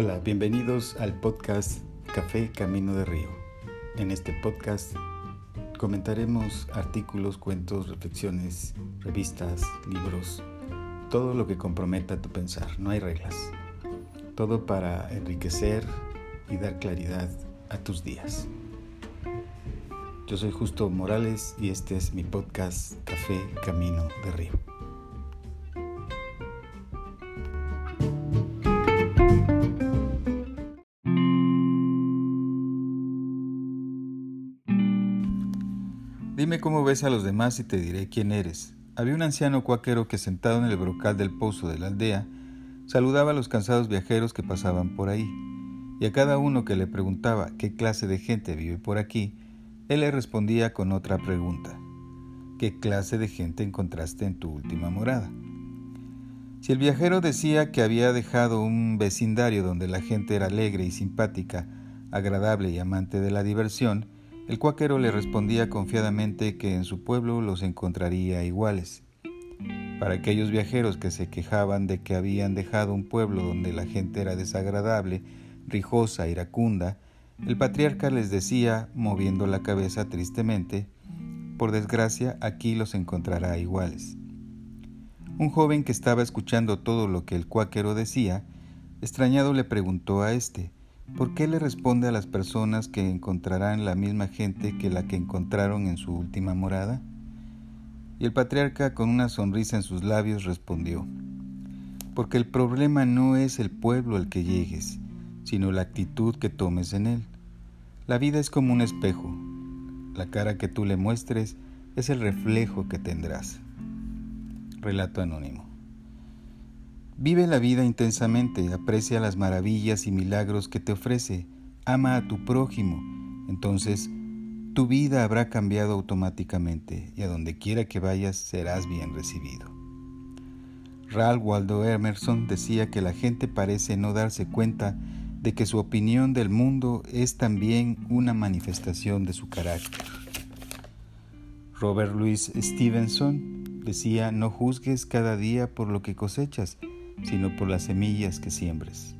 Hola, bienvenidos al podcast Café Camino de Río. En este podcast comentaremos artículos, cuentos, reflexiones, revistas, libros, todo lo que comprometa tu pensar. No hay reglas. Todo para enriquecer y dar claridad a tus días. Yo soy Justo Morales y este es mi podcast Café Camino de Río. Dime cómo ves a los demás y te diré quién eres. Había un anciano cuáquero que sentado en el brocal del pozo de la aldea, saludaba a los cansados viajeros que pasaban por ahí, y a cada uno que le preguntaba qué clase de gente vive por aquí, él le respondía con otra pregunta. ¿Qué clase de gente encontraste en tu última morada? Si el viajero decía que había dejado un vecindario donde la gente era alegre y simpática, agradable y amante de la diversión, el cuáquero le respondía confiadamente que en su pueblo los encontraría iguales. Para aquellos viajeros que se quejaban de que habían dejado un pueblo donde la gente era desagradable, rijosa, iracunda, el patriarca les decía, moviendo la cabeza tristemente, por desgracia aquí los encontrará iguales. Un joven que estaba escuchando todo lo que el cuáquero decía, extrañado le preguntó a éste, ¿Por qué le responde a las personas que encontrarán la misma gente que la que encontraron en su última morada? Y el patriarca con una sonrisa en sus labios respondió, porque el problema no es el pueblo al que llegues, sino la actitud que tomes en él. La vida es como un espejo, la cara que tú le muestres es el reflejo que tendrás. Relato anónimo. Vive la vida intensamente, aprecia las maravillas y milagros que te ofrece, ama a tu prójimo, entonces tu vida habrá cambiado automáticamente y a donde quiera que vayas serás bien recibido. Ralph Waldo Emerson decía que la gente parece no darse cuenta de que su opinión del mundo es también una manifestación de su carácter. Robert Louis Stevenson decía, no juzgues cada día por lo que cosechas, sino por las semillas que siembres.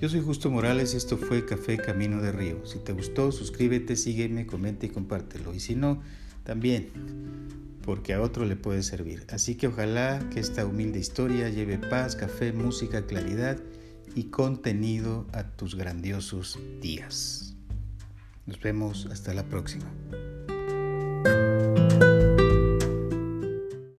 Yo soy Justo Morales y esto fue Café Camino de Río. Si te gustó, suscríbete, sígueme, comenta y compártelo. Y si no, también porque a otro le puede servir. Así que ojalá que esta humilde historia lleve paz, café, música, claridad y contenido a tus grandiosos días. Nos vemos hasta la próxima.